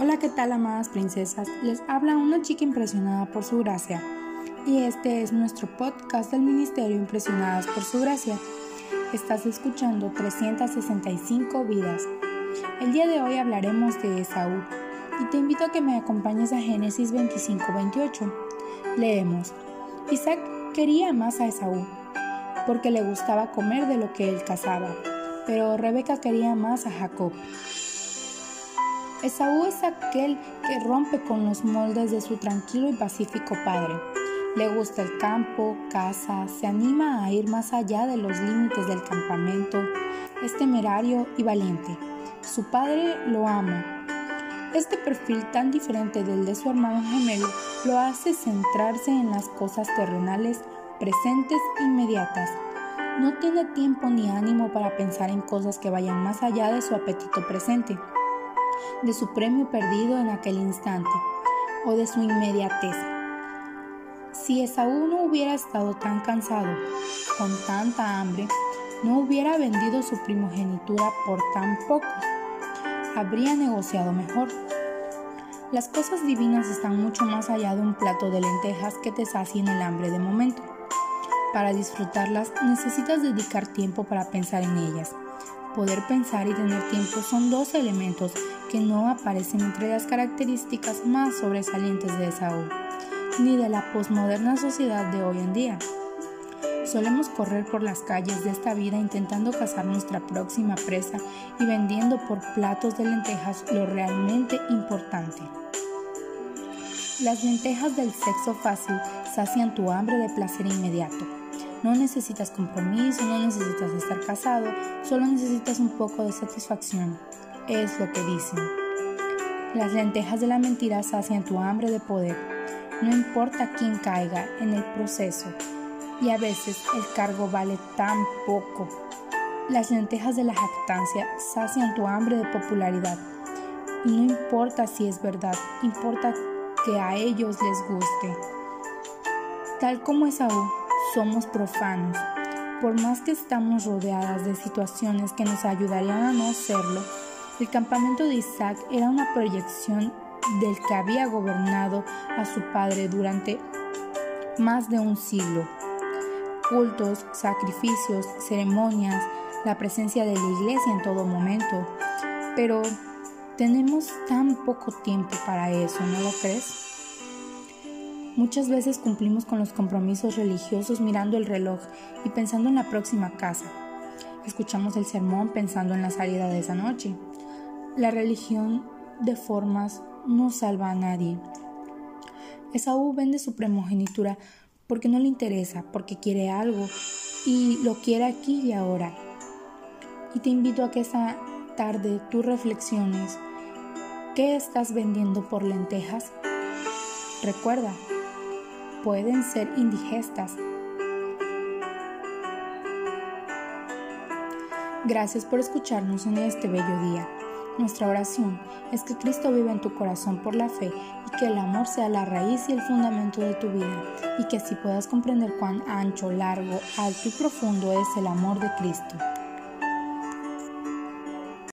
Hola, ¿qué tal, amadas princesas? Les habla una chica impresionada por su gracia. Y este es nuestro podcast del Ministerio Impresionadas por su gracia. Estás escuchando 365 vidas. El día de hoy hablaremos de Esaú. Y te invito a que me acompañes a Génesis 25-28. Leemos. Isaac quería más a Esaú, porque le gustaba comer de lo que él cazaba, pero Rebeca quería más a Jacob. Esaú es aquel que rompe con los moldes de su tranquilo y pacífico padre. Le gusta el campo, caza, se anima a ir más allá de los límites del campamento, es temerario y valiente. Su padre lo ama. Este perfil tan diferente del de su hermano gemelo lo hace centrarse en las cosas terrenales, presentes inmediatas. No tiene tiempo ni ánimo para pensar en cosas que vayan más allá de su apetito presente de su premio perdido en aquel instante o de su inmediatez. Si Esaú no hubiera estado tan cansado, con tanta hambre, no hubiera vendido su primogenitura por tan poco. Habría negociado mejor. Las cosas divinas están mucho más allá de un plato de lentejas que te sacien el hambre de momento. Para disfrutarlas necesitas dedicar tiempo para pensar en ellas. Poder pensar y tener tiempo son dos elementos que no aparecen entre las características más sobresalientes de Esaú, ni de la posmoderna sociedad de hoy en día. Solemos correr por las calles de esta vida intentando cazar nuestra próxima presa y vendiendo por platos de lentejas lo realmente importante. Las lentejas del sexo fácil sacian tu hambre de placer inmediato. No necesitas compromiso, no necesitas estar casado, solo necesitas un poco de satisfacción es lo que dicen. Las lentejas de la mentira sacian tu hambre de poder. No importa quién caiga en el proceso. Y a veces el cargo vale tan poco. Las lentejas de la jactancia sacian tu hambre de popularidad. Y no importa si es verdad, importa que a ellos les guste. Tal como Esaú, somos profanos. Por más que estamos rodeadas de situaciones que nos ayudarían a no serlo, el campamento de Isaac era una proyección del que había gobernado a su padre durante más de un siglo. Cultos, sacrificios, ceremonias, la presencia de la iglesia en todo momento. Pero tenemos tan poco tiempo para eso, ¿no lo crees? Muchas veces cumplimos con los compromisos religiosos mirando el reloj y pensando en la próxima casa. Escuchamos el sermón pensando en la salida de esa noche. La religión de formas no salva a nadie. Esaú vende su primogenitura porque no le interesa, porque quiere algo y lo quiere aquí y ahora. Y te invito a que esta tarde tú reflexiones, ¿qué estás vendiendo por lentejas? Recuerda, pueden ser indigestas. Gracias por escucharnos en este bello día. Nuestra oración es que Cristo viva en tu corazón por la fe y que el amor sea la raíz y el fundamento de tu vida y que así puedas comprender cuán ancho, largo, alto y profundo es el amor de Cristo.